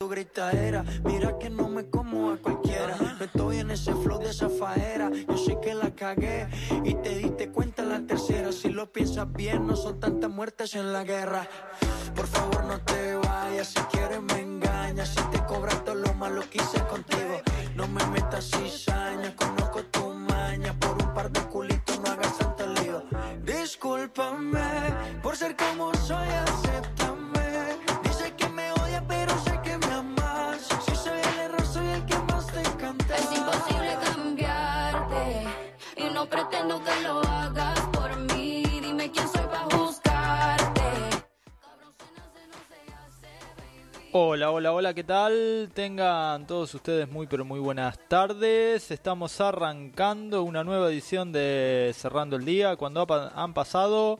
Tu gritadera, mira que no me como a cualquiera. No estoy en ese flow de esa faera. Yo sé que la cagué y te diste cuenta la tercera. Si lo piensas bien, no son tantas muertes en la guerra. Por favor, no te vayas. Si quieres, me engañas. Si te cobras todo lo malo que hice contigo, no me metas cizaña. Conozco tu maña. Por un par de culitos, no hagas tanto lío. Discúlpame por ser como soy, Hola, hola, hola, ¿qué tal? Tengan todos ustedes muy pero muy buenas tardes. Estamos arrancando una nueva edición de Cerrando el Día cuando han pasado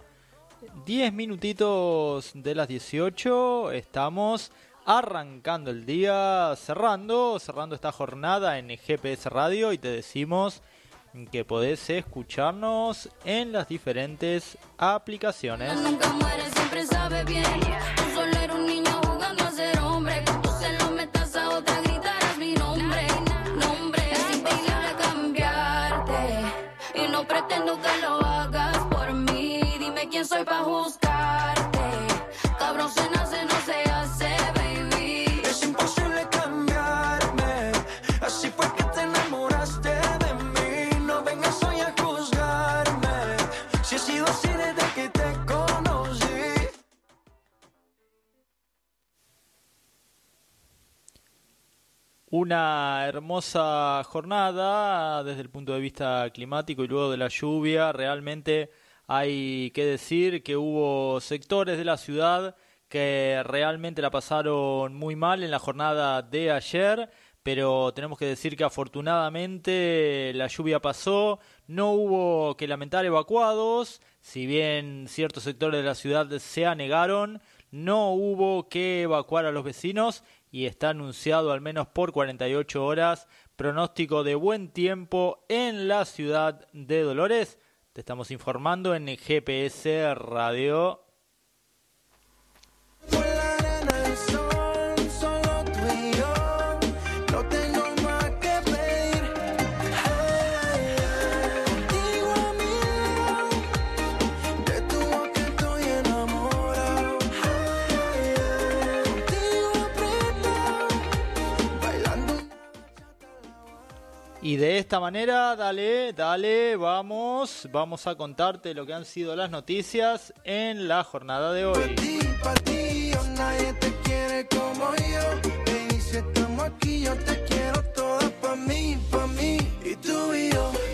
10 minutitos de las 18. Estamos arrancando el día, cerrando, cerrando esta jornada en GPS Radio y te decimos que podés escucharnos en las diferentes aplicaciones. Una hermosa jornada desde el punto de vista climático y luego de la lluvia. Realmente hay que decir que hubo sectores de la ciudad que realmente la pasaron muy mal en la jornada de ayer, pero tenemos que decir que afortunadamente la lluvia pasó, no hubo que lamentar evacuados, si bien ciertos sectores de la ciudad se anegaron, no hubo que evacuar a los vecinos y está anunciado al menos por 48 horas pronóstico de buen tiempo en la ciudad de Dolores. Te estamos informando en GPS Radio. Y de esta manera, dale, dale, vamos, vamos a contarte lo que han sido las noticias en la jornada de hoy. yo,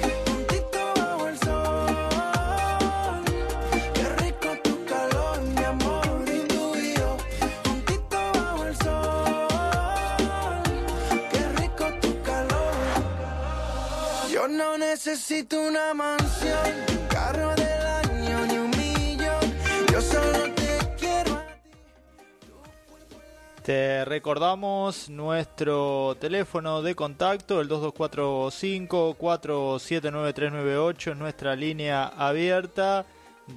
necesito una mansión, un carro del año ni un millón. Yo solo te quiero a ti. Te recordamos nuestro teléfono de contacto, el 2245-479398, es nuestra línea abierta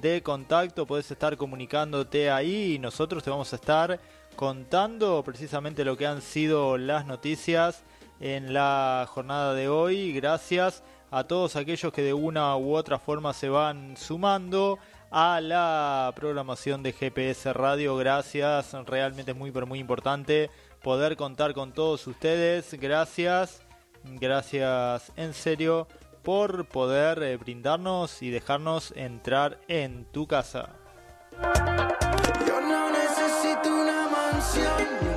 de contacto. Puedes estar comunicándote ahí y nosotros te vamos a estar contando precisamente lo que han sido las noticias en la jornada de hoy. Gracias a todos aquellos que de una u otra forma se van sumando a la programación de GPS Radio. Gracias, realmente es muy pero muy importante poder contar con todos ustedes. Gracias, gracias en serio por poder eh, brindarnos y dejarnos entrar en tu casa. Yo no necesito una mansión,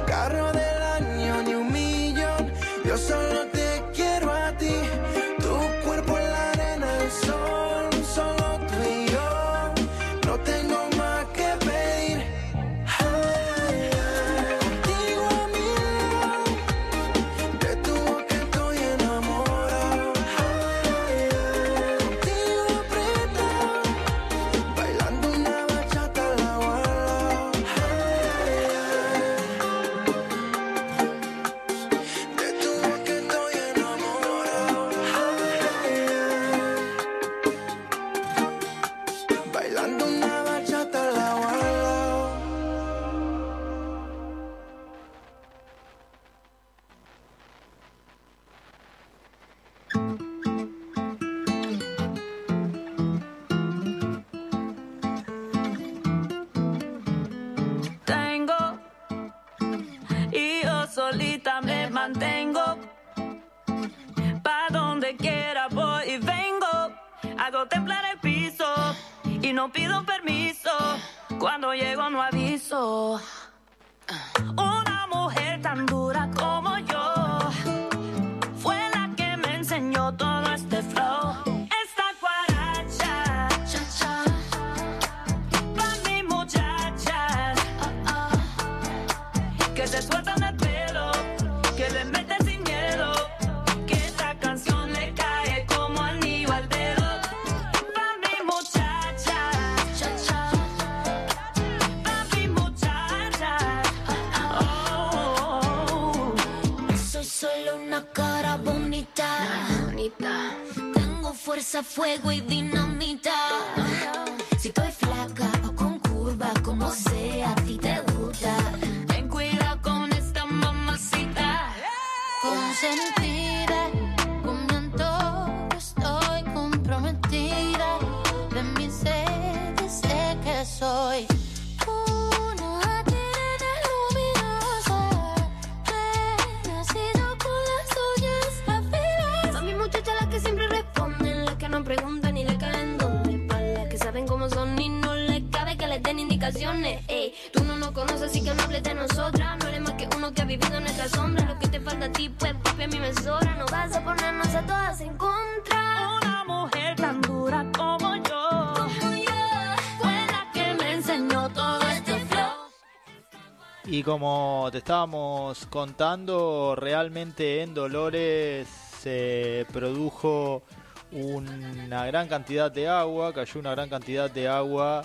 Y como te estábamos contando, realmente en Dolores se produjo una gran cantidad de agua, cayó una gran cantidad de agua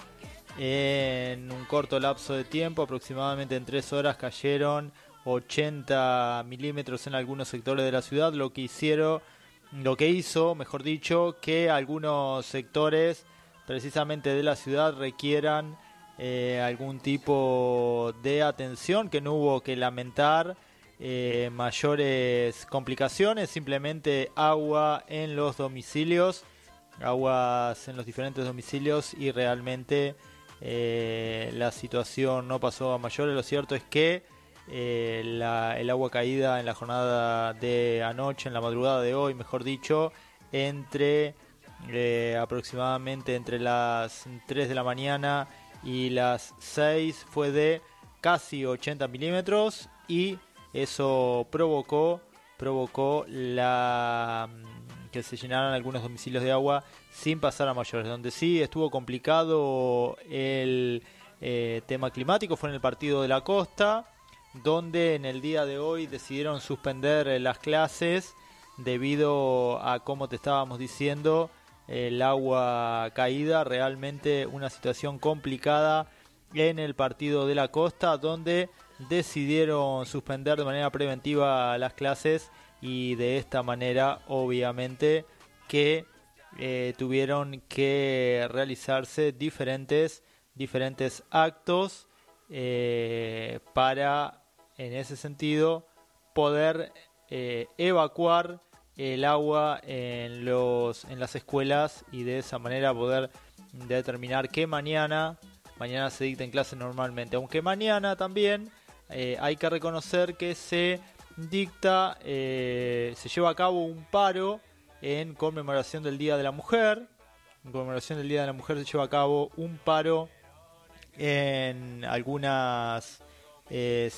en un corto lapso de tiempo, aproximadamente en tres horas cayeron 80 milímetros en algunos sectores de la ciudad, lo que hicieron, lo que hizo, mejor dicho, que algunos sectores precisamente de la ciudad requieran eh, algún tipo de atención, que no hubo que lamentar eh, mayores complicaciones, simplemente agua en los domicilios, aguas en los diferentes domicilios y realmente eh, la situación no pasó a mayores. Lo cierto es que eh, la- el agua caída en la jornada de anoche, en la madrugada de hoy, mejor dicho, entre aproximadamente entre las 3 de la mañana y las 6 fue de casi 80 milímetros y eso provocó provocó la mm, que se llenaran algunos domicilios de agua sin pasar a mayores donde sí estuvo complicado el eh, tema climático fue en el partido de la costa donde en el día de hoy decidieron suspender las clases debido a como te estábamos diciendo el agua caída realmente una situación complicada en el partido de la costa donde decidieron suspender de manera preventiva las clases y de esta manera obviamente que eh, tuvieron que realizarse diferentes diferentes actos eh, para en ese sentido poder eh, evacuar el agua en los en las escuelas y de esa manera poder determinar que mañana mañana se dicten clases normalmente. Aunque mañana también eh, hay que reconocer que se dicta eh, se lleva a cabo un paro en conmemoración del día de la mujer. En conmemoración del día de la mujer se lleva a cabo un paro en algunas eh,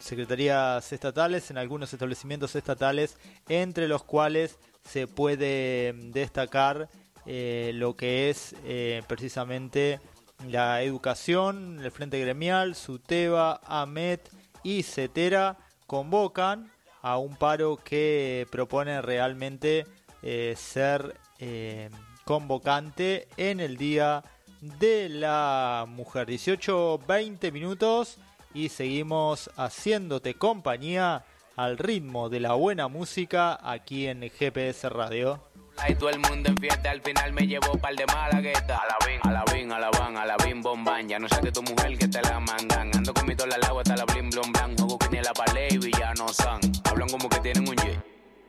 secretarías estatales, en algunos establecimientos estatales, entre los cuales se puede destacar eh, lo que es eh, precisamente la educación, el Frente Gremial, SUTEBA, AMET y CETERA convocan a un paro que propone realmente eh, ser eh, convocante en el Día de la Mujer. 18-20 minutos y seguimos haciéndote compañía al ritmo de la buena música aquí en GPS Radio. Ay, todo el mundo en fiesta, al final me llevó par de malaguetas. A la bin, a la bin, a la van, a la bin, bomban. Ya no sé de tu mujer que te la mandan. Ando con mi tola al agua hasta la blin, blon, blan. Juego que ni la palé y villano san. Hablan como que tienen un jet.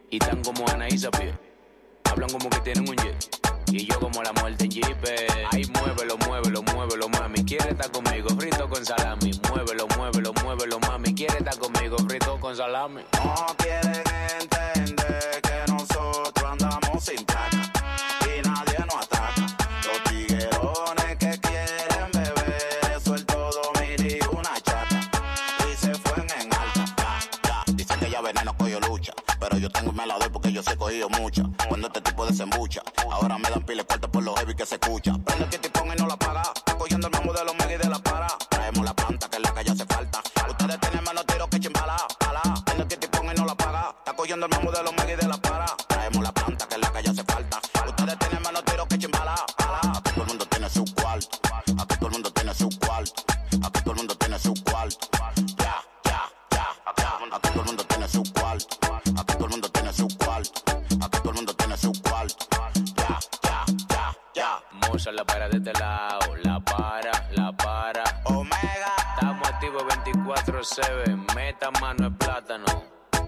Y tan como Ana y Zapie. Hablan como que tienen un jet. Y yo como la muerte en jeep. Ay, muévelo, muévelo, muévelo, mami. Quiere estar conmigo, frito con salami. Muévelo, muévelo, muévelo, mami. Quiere estar conmigo, con salami. No quieren entender que nosotros andamos sin placa y nadie nos ataca. Los tiguerones que quieren beber, eso todo, mire una chata. Y se fue en alta. Ya, ya, dicen que ya veneno cogió lucha. Pero yo tengo un melador porque yo sé cogido mucha. Cuando este tipo desembucha, ahora me dan pile corta por lo heavy que se escucha. Prende que te ponga y no la paga. El mambo de los de la para. Traemos la planta que es la que ya hace falta. Ustedes tienen menos tiros que chimbala. Ala. Prende que te ponga y no la paga. Está cogiendo el mambo de los mega de la para. Traemos la planta que es la que ya hace falta. Ustedes tienen menos tiros que chimbala. Ala. Aquí todo el mundo tiene su cuarto. Aquí todo el mundo tiene su cuarto. Aquí todo el mundo tiene su cuarto. Ya, ya, ya, ya. Aquí todo el mundo tiene su cuarto. Aquí todo el mundo tiene su cuarto. Aquí todo el mundo tiene su cuarto. Ya, ya, ya, ya. Moza la para de este lado, 24-7, meta mano es plátano.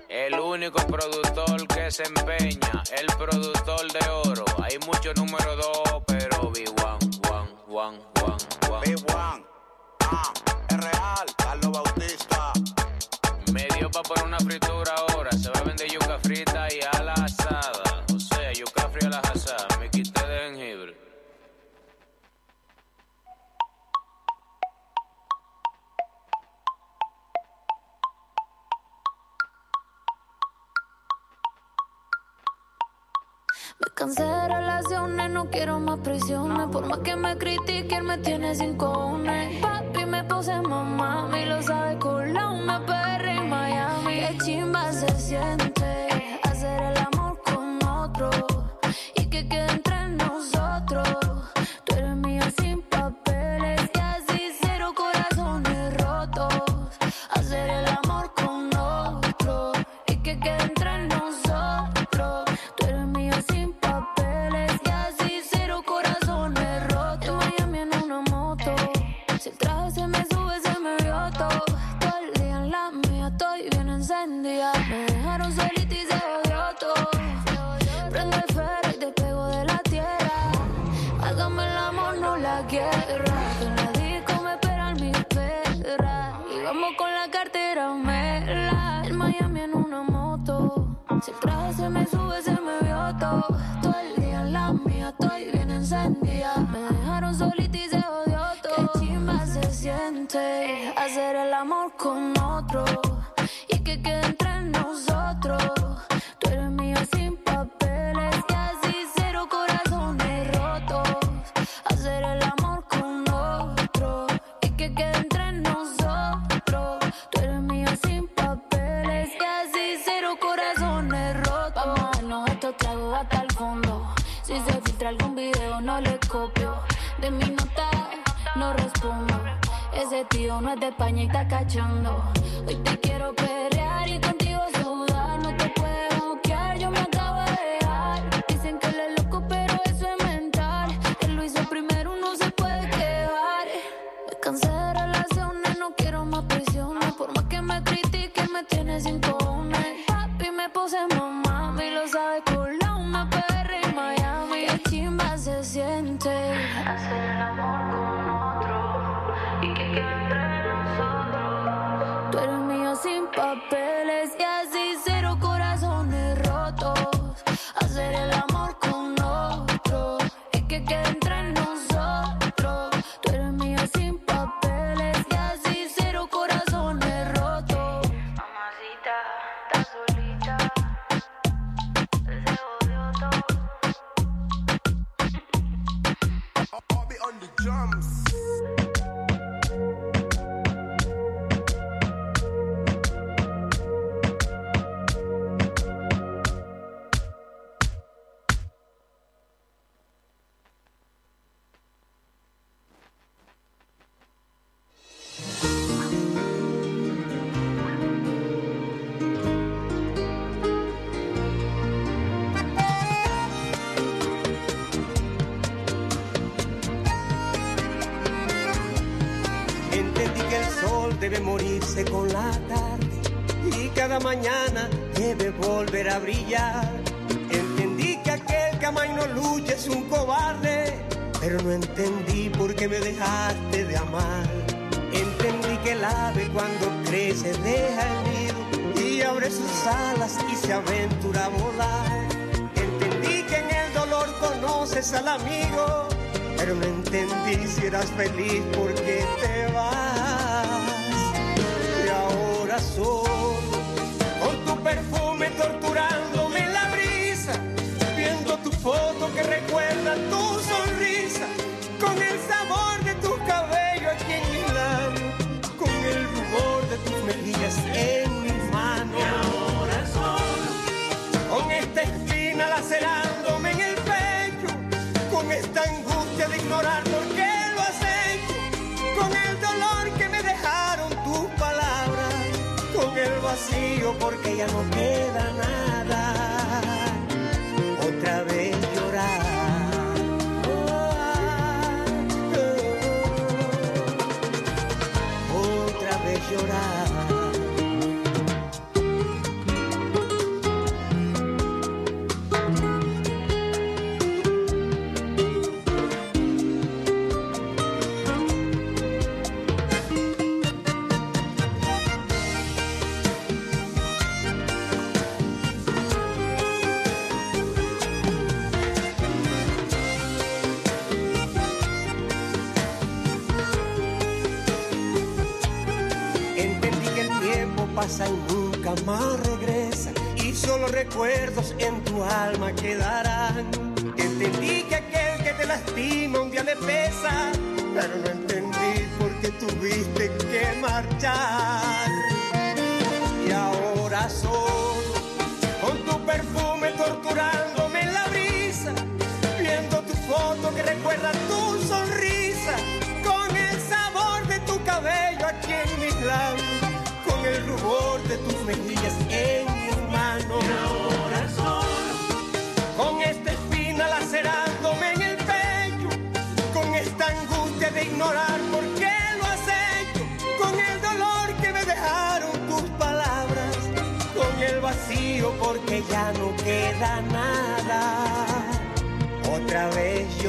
El único productor que se empeña, el productor de oro. Hay muchos número dos, pero vi one, one, one, one, one. B1. Ah, es real. Carlos Bautista. Me dio pa' por una fritura ahora. Se va a vender yuca frita y cansé de relaciones, no quiero más prisiones. Por más que me critiquen, me tiene sin cojones. Papi me puse mamá, y lo sabe con la PR en Miami. Qué chimba se siente hacer el amor dejaron solita y se odió todo. Qué chimba se siente hacer el amor con otro. De España y está cachando. Hoy te quiero perrear y contigo drums. Brillar. Entendí que aquel que no lucha es un cobarde, pero no entendí por qué me dejaste de amar. Entendí que el ave cuando crece deja el nido y sus alas y se aventura a volar. Entendí que en el dolor conoces al amigo, pero no entendí si eras feliz porque te vas. Y ahora solo, foto que recuerda tu sonrisa, con el sabor de tu cabello aquí en labios, con el rubor de tus mejillas en mis manos. Y ahora solo, con esta espina lacerándome en el pecho, con esta angustia de ignorar por qué lo has con el dolor que me dejaron tus palabras, con el vacío porque ya no queda nada. Pero no entendí por qué tuviste que marchar. Ya no queda nada. Otra vez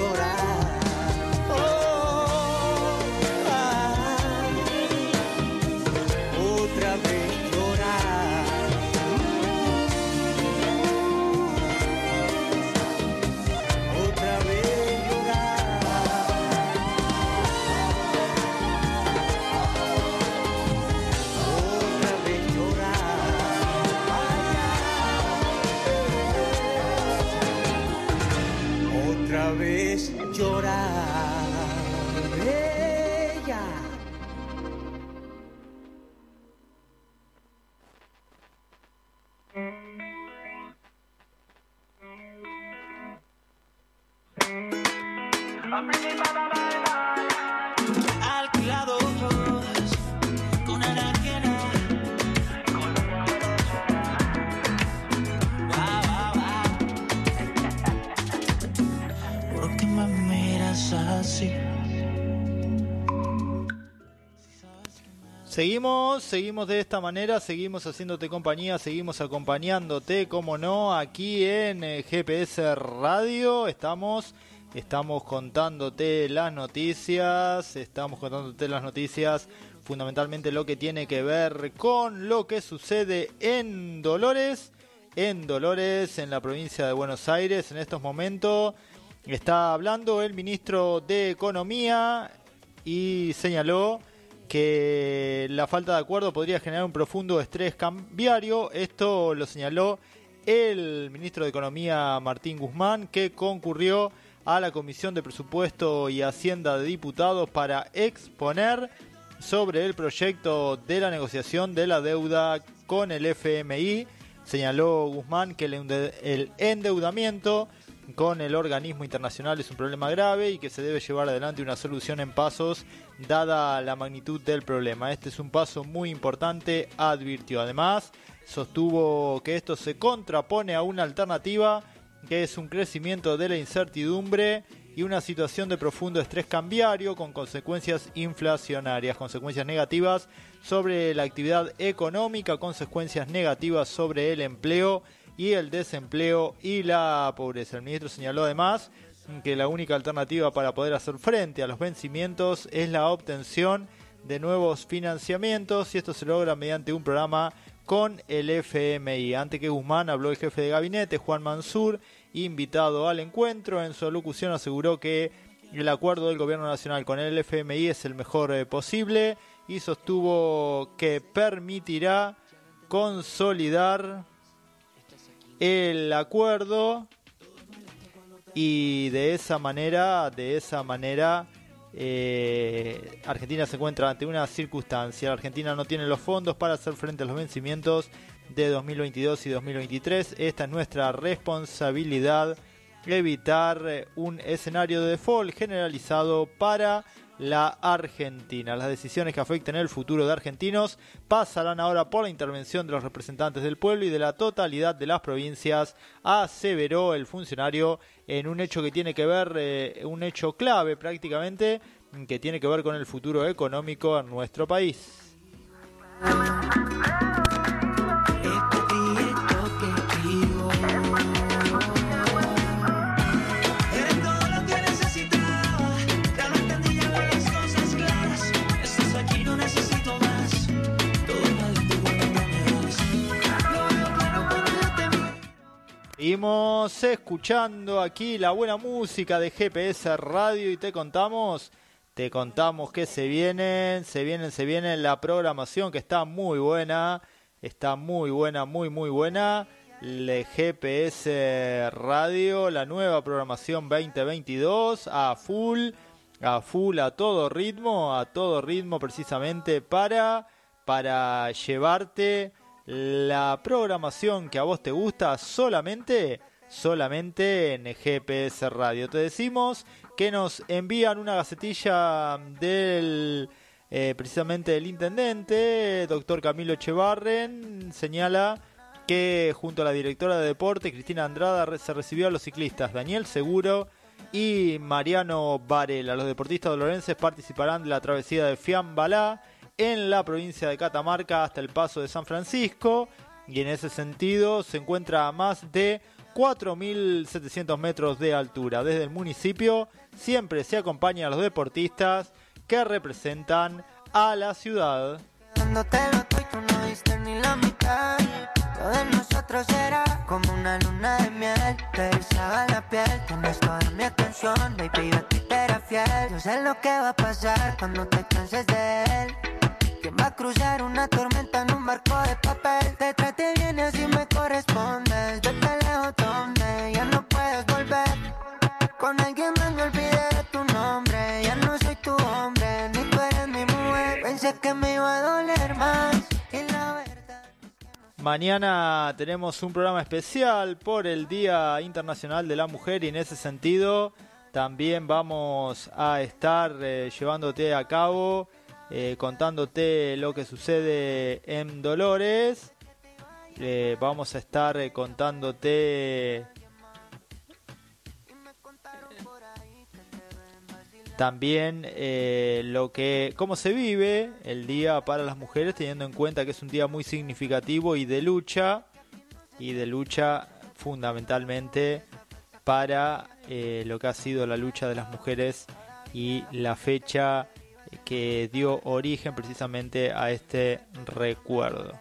Seguimos, seguimos de esta manera, seguimos haciéndote compañía, seguimos acompañándote, como no, aquí en eh, GPS Radio. Estamos, estamos contándote las noticias, estamos contándote las noticias, fundamentalmente lo que tiene que ver con lo que sucede en Dolores, en Dolores, en la provincia de Buenos Aires, en estos momentos. Está hablando el ministro de Economía y señaló que la falta de acuerdo podría generar un profundo estrés cambiario. Esto lo señaló el ministro de Economía Martín Guzmán, que concurrió a la Comisión de Presupuesto y Hacienda de Diputados para exponer sobre el proyecto de la negociación de la deuda con el FMI. Señaló Guzmán que el ende- el endeudamiento con el organismo internacional es un problema grave y que se debe llevar adelante una solución en pasos dada la magnitud del problema. Este es un paso muy importante, advirtió. Además, sostuvo que esto se contrapone a una alternativa que es un crecimiento de la incertidumbre y una situación de profundo estrés cambiario con consecuencias inflacionarias, consecuencias negativas sobre la actividad económica, consecuencias negativas sobre el empleo y el desempleo y la pobreza. El ministro señaló además que la única alternativa para poder hacer frente a los vencimientos es la obtención de nuevos financiamientos y esto se logra mediante un programa con el FMI. Ante que Guzmán habló el jefe de gabinete, Juan Mansur, invitado al encuentro. En su alocución aseguró que el acuerdo del gobierno nacional con el FMI es el mejor eh, posible y sostuvo que permitirá consolidar el acuerdo y de esa manera, de esa manera, eh, Argentina se encuentra ante una circunstancia. Argentina no tiene los fondos para hacer frente a los vencimientos de 2022 y 2023. Esta es nuestra responsabilidad, evitar eh, un escenario de default generalizado para la Argentina. Las decisiones que afecten el futuro de argentinos pasarán ahora por la intervención de los representantes del pueblo y de la totalidad de las provincias, aseveró el funcionario en un hecho que tiene que ver, eh, un hecho clave prácticamente, que tiene que ver con el futuro económico en nuestro país. Seguimos escuchando aquí la buena música de GPS Radio y te contamos, te contamos que se vienen, se vienen, se vienen la programación que está muy buena, está muy buena, muy muy buena. GPS Radio, la nueva programación 2022 a full, a full, a todo ritmo, a todo ritmo precisamente para para llevarte la programación que a vos te gusta solamente solamente en GPS Radio. Te decimos que nos envían una gacetilla del eh, precisamente del intendente, doctor Camilo Echevarren, señala que junto a la directora de deporte, Cristina Andrada, se recibió a los ciclistas Daniel Seguro y Mariano Varela. Los deportistas dolorenses participarán de la travesía de Fiambalá en la provincia de Catamarca hasta el paso de San Francisco y en ese sentido se encuentra a más de 4.700 metros de altura. Desde el municipio siempre se acompaña a los deportistas que representan a la ciudad. Lo de nosotros era como una luna de miel. Te erizaba la piel, tienes toda mi atención. Baby, yo a ti te era fiel. Yo sé lo que va a pasar cuando te canses de él. ¿Quién va a cruzar una tormenta en un barco de papel? Te trate bien así me correspondes. Yo te lejos donde ya no Mañana tenemos un programa especial por el Día Internacional de la Mujer y en ese sentido también vamos a estar eh, llevándote a cabo, eh, contándote lo que sucede en Dolores. Eh, vamos a estar contándote también eh, lo que cómo se vive el día para las mujeres teniendo en cuenta que es un día muy significativo y de lucha y de lucha fundamentalmente para eh, lo que ha sido la lucha de las mujeres y la fecha que dio origen precisamente a este recuerdo.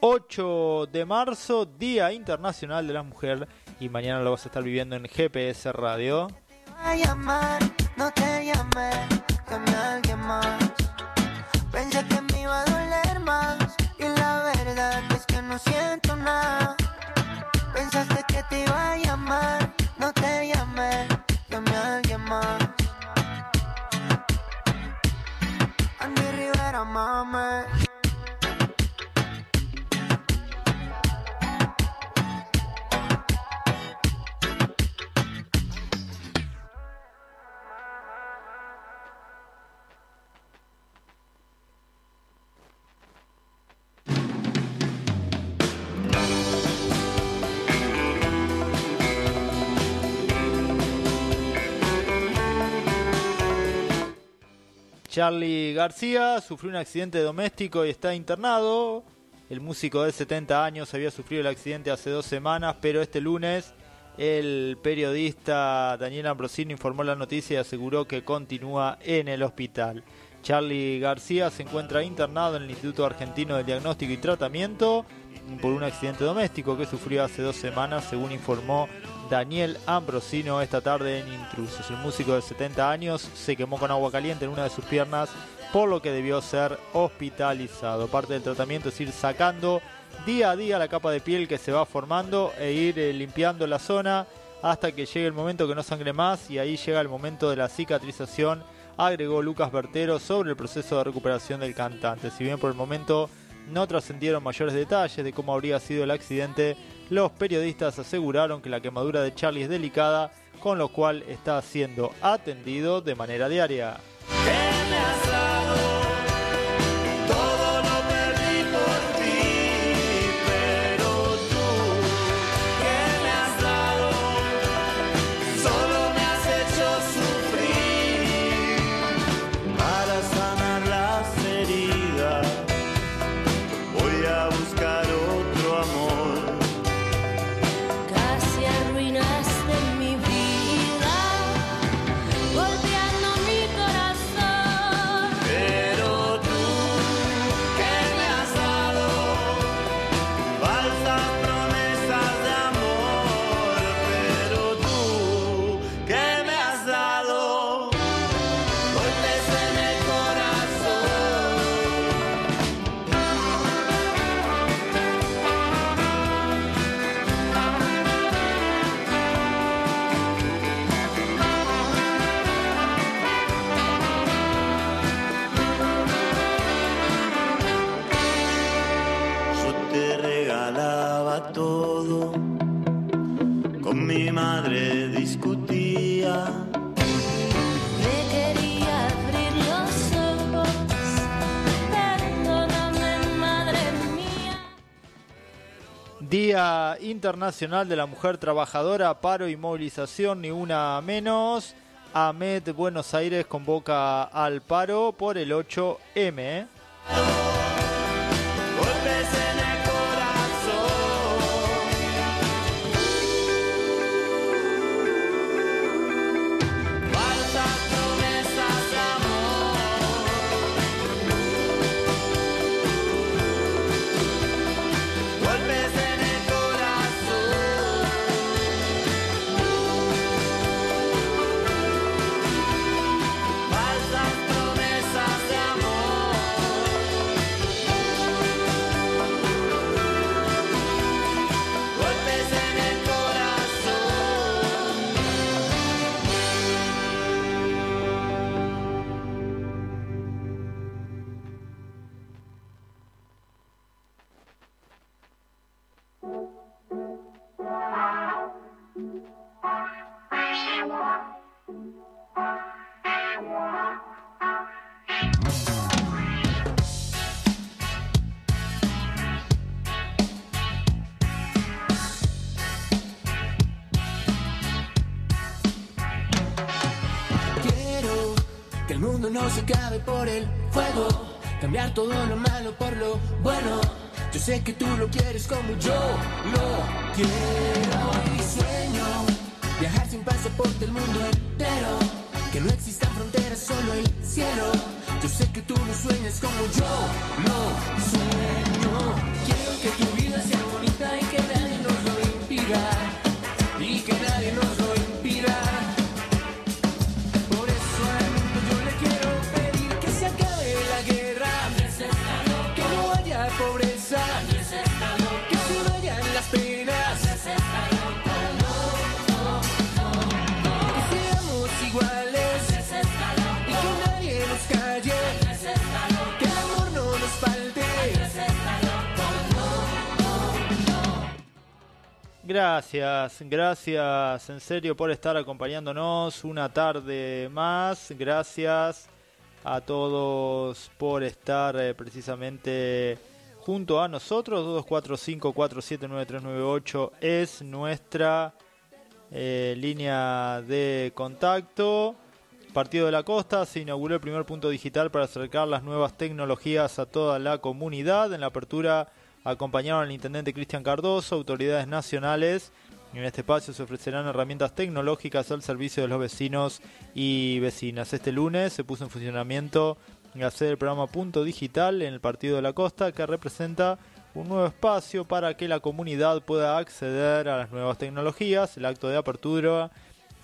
8 de marzo, Día Internacional de la Mujer y mañana lo vas a estar viviendo en GPS Radio. No te llamé, llamé a alguien más. Pensé que me iba a doler más y la verdad es que no siento nada. Pensaste que te iba a llamar, no te llamé, llamé a alguien más. Andy Rivera, mame. Charlie García sufrió un accidente doméstico y está internado. El músico de 70 años había sufrido el accidente hace dos semanas, pero este lunes el periodista Daniel Ambrosini informó la noticia y aseguró que continúa en el hospital. Charlie García se encuentra internado en el Instituto Argentino de Diagnóstico y Tratamiento por un accidente doméstico que sufrió hace dos semanas, según informó Daniel Ambrosino esta tarde en Intrusos. El músico de 70 años se quemó con agua caliente en una de sus piernas, por lo que debió ser hospitalizado. Parte del tratamiento es ir sacando día a día la capa de piel que se va formando e ir eh, limpiando la zona hasta que llegue el momento que no sangre más y ahí llega el momento de la cicatrización, agregó Lucas Bertero sobre el proceso de recuperación del cantante. Si bien por el momento no trascendieron mayores detalles de cómo habría sido el accidente, los periodistas aseguraron que la quemadura de Charlie es delicada, con lo cual está siendo atendido de manera diaria. Internacional de la Mujer Trabajadora, paro y movilización, ni una menos. AMET Buenos Aires convoca al paro por el 8M. Mundo no se acabe por el fuego. Cambiar todo lo malo por lo bueno. Yo sé que tú lo quieres como yo lo quiero. Y sueño viajar sin pasaporte el mundo entero. Que no existan fronteras, solo el cielo. Yo sé que tú lo sueñas como yo lo sueño. Quiero que tu vida sea bonita y que nadie nos lo impida. Gracias, gracias en serio por estar acompañándonos una tarde más. Gracias a todos por estar eh, precisamente junto a nosotros. 2245479398 es nuestra eh, línea de contacto. Partido de la Costa se inauguró el primer punto digital para acercar las nuevas tecnologías a toda la comunidad. En la apertura acompañaron al intendente Cristian Cardoso, autoridades nacionales. En este espacio se ofrecerán herramientas tecnológicas al servicio de los vecinos y vecinas. Este lunes se puso en funcionamiento la sede del programa Punto Digital en el Partido de la Costa, que representa un nuevo espacio para que la comunidad pueda acceder a las nuevas tecnologías. El acto de apertura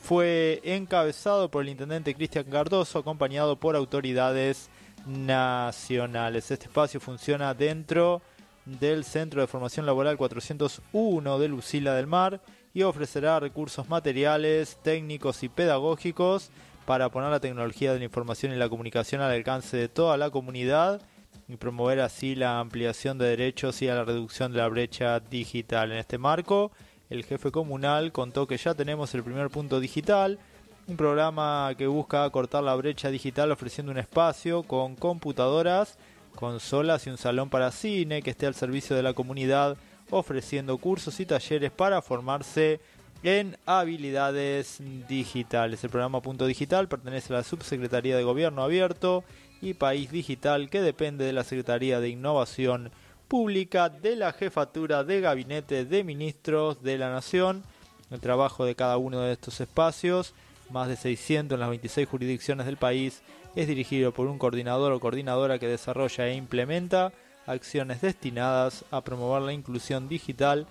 fue encabezado por el intendente Cristian Cardoso, acompañado por autoridades nacionales. Este espacio funciona dentro del Centro de Formación Laboral 401 de Lucila del Mar y ofrecerá recursos materiales, técnicos y pedagógicos para poner la tecnología de la información y la comunicación al alcance de toda la comunidad y promover así la ampliación de derechos y a la reducción de la brecha digital. En este marco, el jefe comunal contó que ya tenemos el primer punto digital, un programa que busca cortar la brecha digital ofreciendo un espacio con computadoras, consolas y un salón para cine que esté al servicio de la comunidad ofreciendo cursos y talleres para formarse en habilidades digitales. El programa Punto Digital pertenece a la Subsecretaría de Gobierno Abierto y País Digital que depende de la Secretaría de Innovación Pública de la Jefatura de Gabinete de Ministros de la Nación. El trabajo de cada uno de estos espacios, más de 600 en las 26 jurisdicciones del país, es dirigido por un coordinador o coordinadora que desarrolla e implementa acciones destinadas a promover la inclusión digital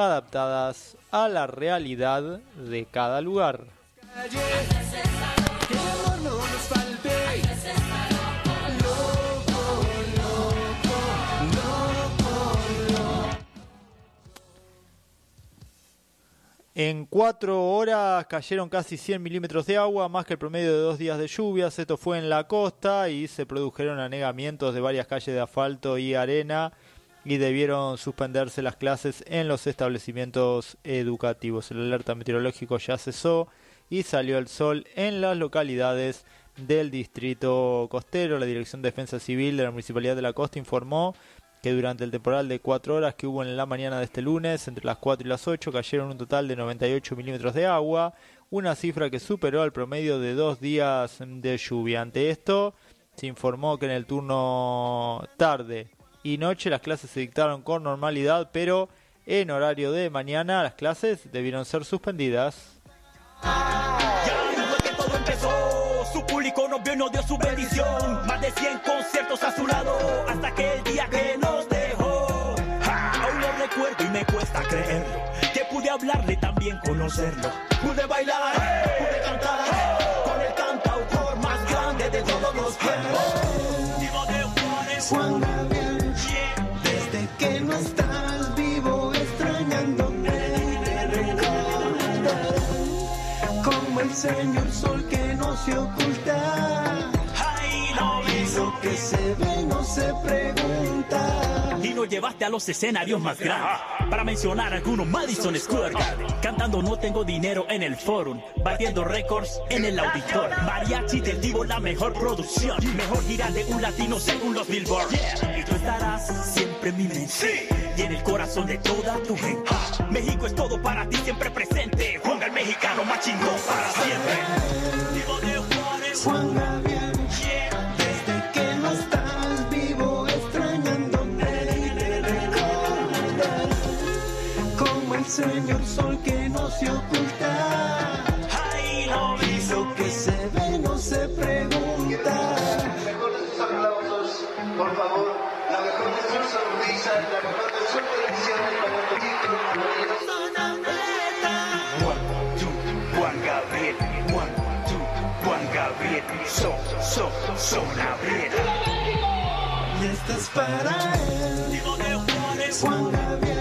adaptadas a la realidad de cada lugar. En cuatro horas cayeron casi 100 milímetros de agua, más que el promedio de dos días de lluvias. Esto fue en la costa y se produjeron anegamientos de varias calles de asfalto y arena y debieron suspenderse las clases en los establecimientos educativos. El alerta meteorológico ya cesó y salió el sol en las localidades del distrito costero. La Dirección de Defensa Civil de la Municipalidad de la Costa informó que durante el temporal de 4 horas que hubo en la mañana de este lunes, entre las 4 y las 8, cayeron un total de 98 milímetros de agua, una cifra que superó al promedio de dos días de lluvia. Ante esto, se informó que en el turno tarde y noche las clases se dictaron con normalidad, pero en horario de mañana las clases debieron ser suspendidas. Su público nos vio y nos dio su bendición. Más de 100 conciertos a su lado. Hasta que el día que nos dejó. Aún lo recuerdo y me cuesta creerlo. Que pude hablarle también conocerlo. Pude bailar, pude cantar. Con el cantautor más grande de todos los tiempos. Señor sol que no se oculta. Ay, lo que se ve no se pregunta. Y nos llevaste a los escenarios más grandes. Para mencionar algunos, Madison Square Garden. Cantando No Tengo Dinero en el Forum. Batiendo récords en el auditor. Mariachi del Divo, la mejor producción. Mejor gira de un latino según los Billboard. Y tú estarás siempre en mi mente. Y en el corazón de toda tu gente. México es todo para ti, siempre presente. Juan el mexicano más chingón para siempre. Divo de Juárez. Juan Gabriel. Desde que no estás vivo extrañándome. Te recordaré como el señor sol que no se oculta. Ay, lo Eso que se ve no se pregunta. sus por favor, Gabriel. So, so, son Gabriel. Y esta es para él. Juan Gabriel.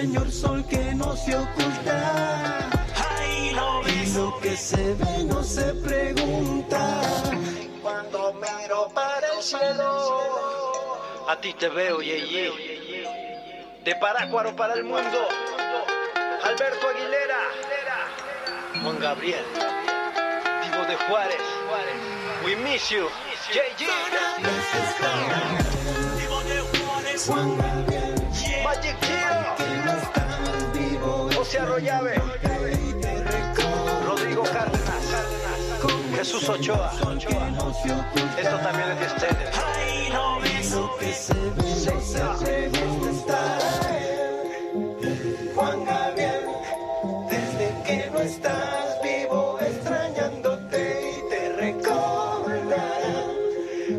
Señor sol que no se oculta. Lo Eso que se ve no se pregunta. Cuando miro para el cielo, A ti te veo, ye, ye. De Parácuaro para el mundo. Alberto Aguilera. Juan Gabriel. Divo de Juárez. We miss you. Ye, ye. Divo de Juárez. Juan Gabriel. Magic Arroyave, Rodrigo Cárdenas, Jesús Ochoa. Esto también es de ustedes. Juan Gabriel, desde que no estás vivo extrañándote y te recordarán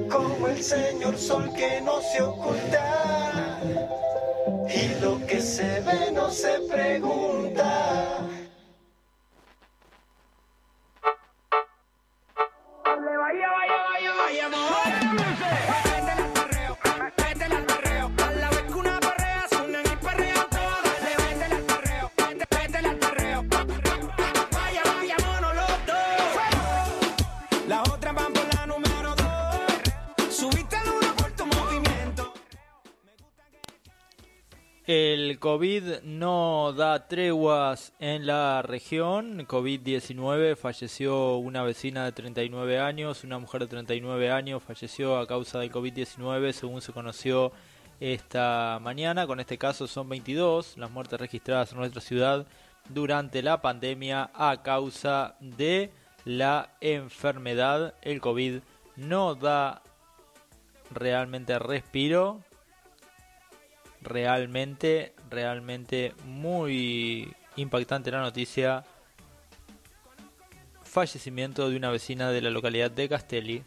como el señor sol que no se oculta lo que se ve no se pregunta. COVID no da treguas en la región. COVID-19 falleció una vecina de 39 años, una mujer de 39 años falleció a causa del COVID-19 según se conoció esta mañana. Con este caso son 22 las muertes registradas en nuestra ciudad durante la pandemia a causa de la enfermedad. El COVID no da realmente respiro realmente, realmente muy impactante la noticia. Fallecimiento de una vecina de la localidad de Castelli.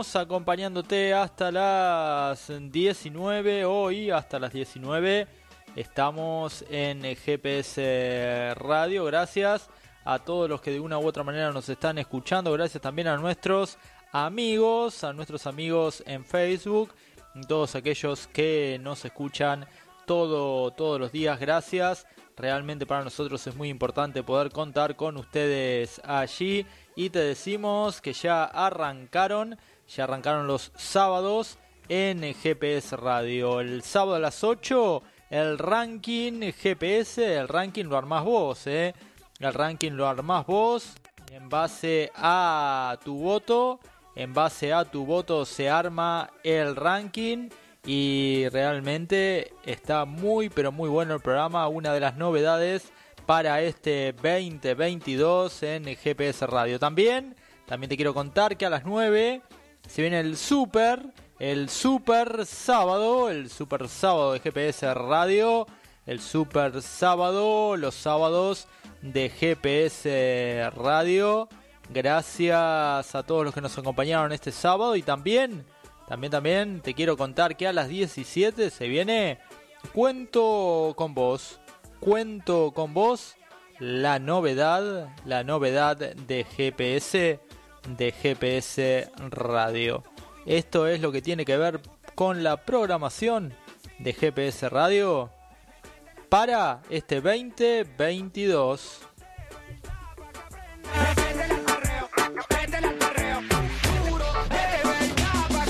Acompañándote hasta las 19. Hoy, hasta las 19, estamos en GPS Radio. Gracias a todos los que de una u otra manera nos están escuchando. Gracias también a nuestros amigos, a nuestros amigos en Facebook, todos aquellos que nos escuchan todo, todos los días. Gracias. Realmente para nosotros es muy importante poder contar con ustedes allí. Y te decimos que ya arrancaron, ya arrancaron los sábados en GPS Radio. El sábado a las 8, el ranking GPS, el ranking lo armás vos, ¿eh? El ranking lo armás vos en base a tu voto. En base a tu voto se arma el ranking y realmente está muy pero muy bueno el programa. Una de las novedades para este 2022 en GPS Radio. También, también te quiero contar que a las 9 se viene el super, el super sábado, el super sábado de GPS Radio, el super sábado, los sábados de GPS Radio. Gracias a todos los que nos acompañaron este sábado y también, también, también te quiero contar que a las 17 se viene Cuento con vos. Cuento con vos la novedad, la novedad de GPS, de GPS Radio. Esto es lo que tiene que ver con la programación de GPS Radio para este 2022. Métele al perreo. Duro, de verdad, pa'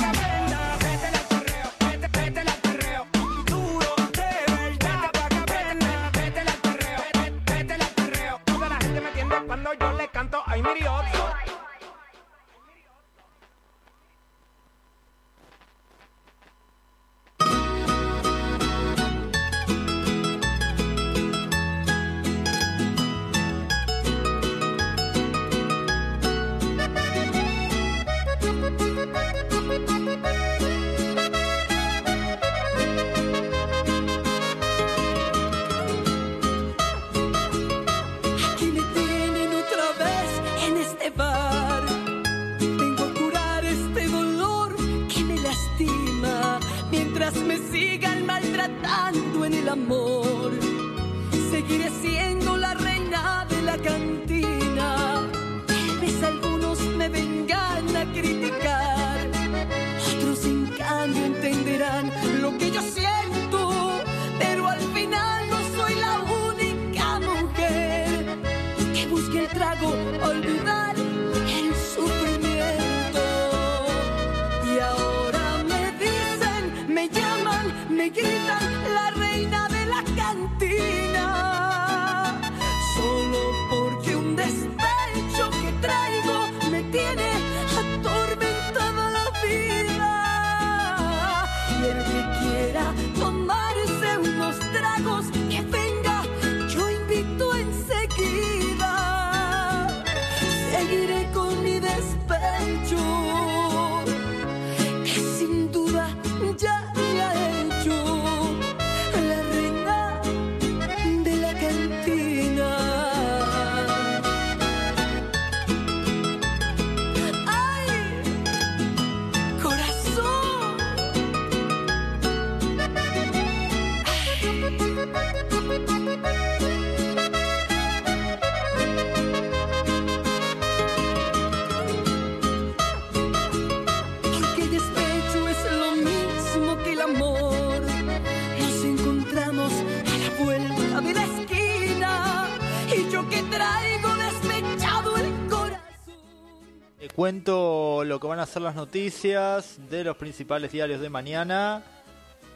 cuento lo que van a ser las noticias de los principales diarios de mañana.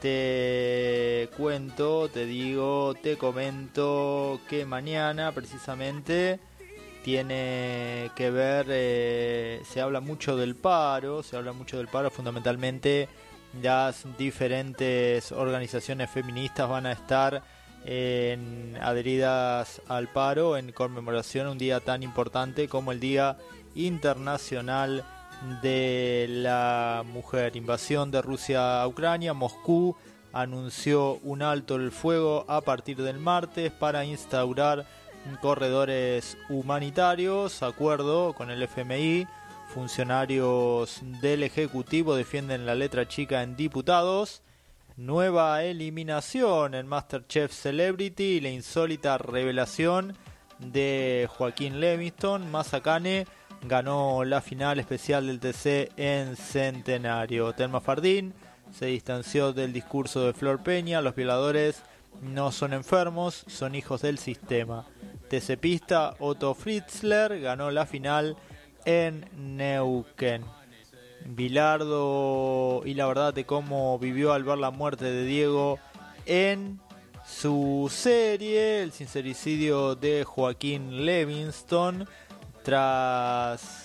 Te cuento, te digo, te comento que mañana precisamente tiene que ver, eh, se habla mucho del paro, se habla mucho del paro, fundamentalmente las diferentes organizaciones feministas van a estar en- adheridas al paro en conmemoración a un día tan importante como el Día Internacional de la Mujer. Invasión de Rusia a Ucrania, Moscú anunció un alto el fuego a partir del martes para instaurar corredores humanitarios, acuerdo con el FMI. Funcionarios del Ejecutivo defienden la letra chica en diputados. Nueva eliminación en Masterchef Celebrity la insólita revelación de Joaquín Levingston. Mazacane ganó la final especial del TC en Centenario. Telma Fardín se distanció del discurso de Flor Peña. Los violadores no son enfermos, son hijos del sistema. TCPista Otto Fritzler ganó la final en Neuquén. Bilardo y la verdad de cómo vivió al ver la muerte de Diego en su serie, el sincericidio de Joaquín Levingston, tras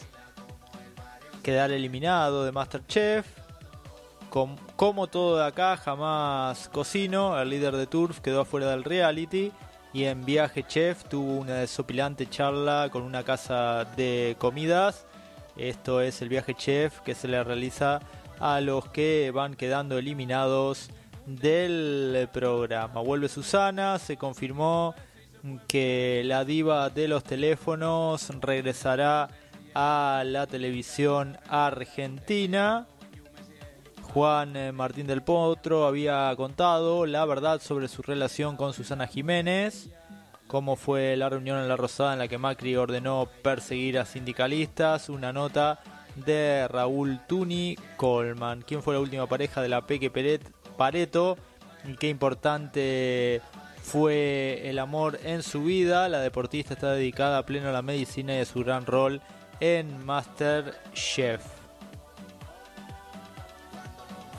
quedar eliminado de Masterchef. Com- como todo de acá, jamás cocino, el líder de Turf quedó afuera del reality y en Viaje Chef tuvo una desopilante charla con una casa de comidas. Esto es el Viaje Chef que se le realiza a los que van quedando eliminados del programa. Vuelve Susana, se confirmó que la diva de los teléfonos regresará a la televisión argentina. Juan eh, Martín del Potro había contado la verdad sobre su relación con Susana Jiménez, cómo fue la reunión en La Rosada en la que Macri ordenó perseguir a sindicalistas, una nota de Raúl Tuni Colman, quien fue la última pareja de la Peque Pareto, qué importante fue el amor en su vida, la deportista está dedicada a pleno a la medicina y a su gran rol en Masterchef.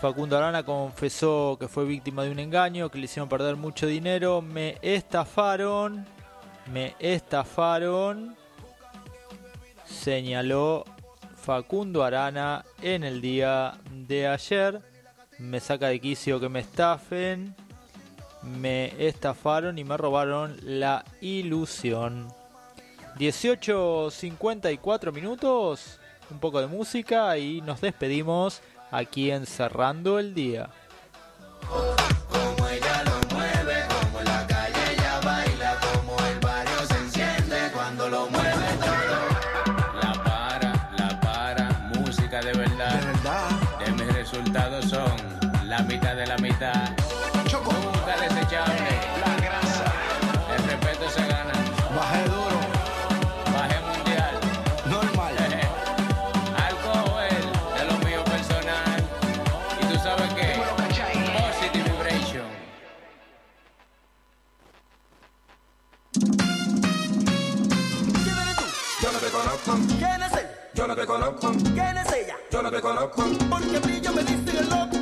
Facundo Arana confesó que fue víctima de un engaño, que le hicieron perder mucho dinero. Me estafaron, me estafaron, señaló Facundo Arana en el día de ayer. Me saca de quicio que me estafen, me estafaron y me robaron la ilusión. 18.54 minutos, un poco de música y nos despedimos aquí en Cerrando el Día. te conozco. ¿Quién es ella? Yo no te conozco. Porque brillo me dice el loco.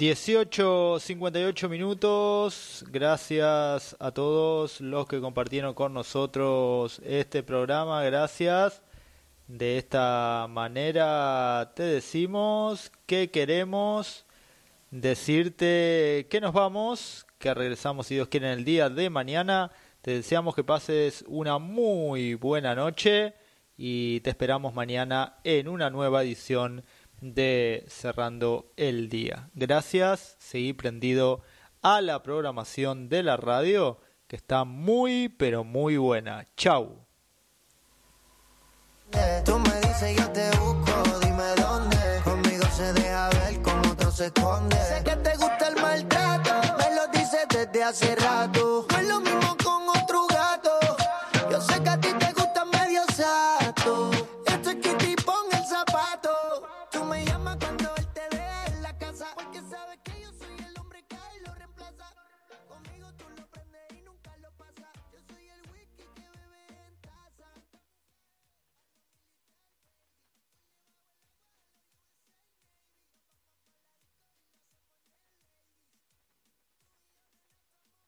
18.58 minutos. Gracias a todos los que compartieron con nosotros este programa. Gracias. De esta manera te decimos que queremos decirte que nos vamos, que regresamos si Dios quiere en el día de mañana. Te deseamos que pases una muy buena noche y te esperamos mañana en una nueva edición de Cerrando el Día. Gracias, seguí prendido a la programación de la radio, que está muy, pero muy buena. Chau. Sé que te gusta el maltrato, me lo dices desde hace rato.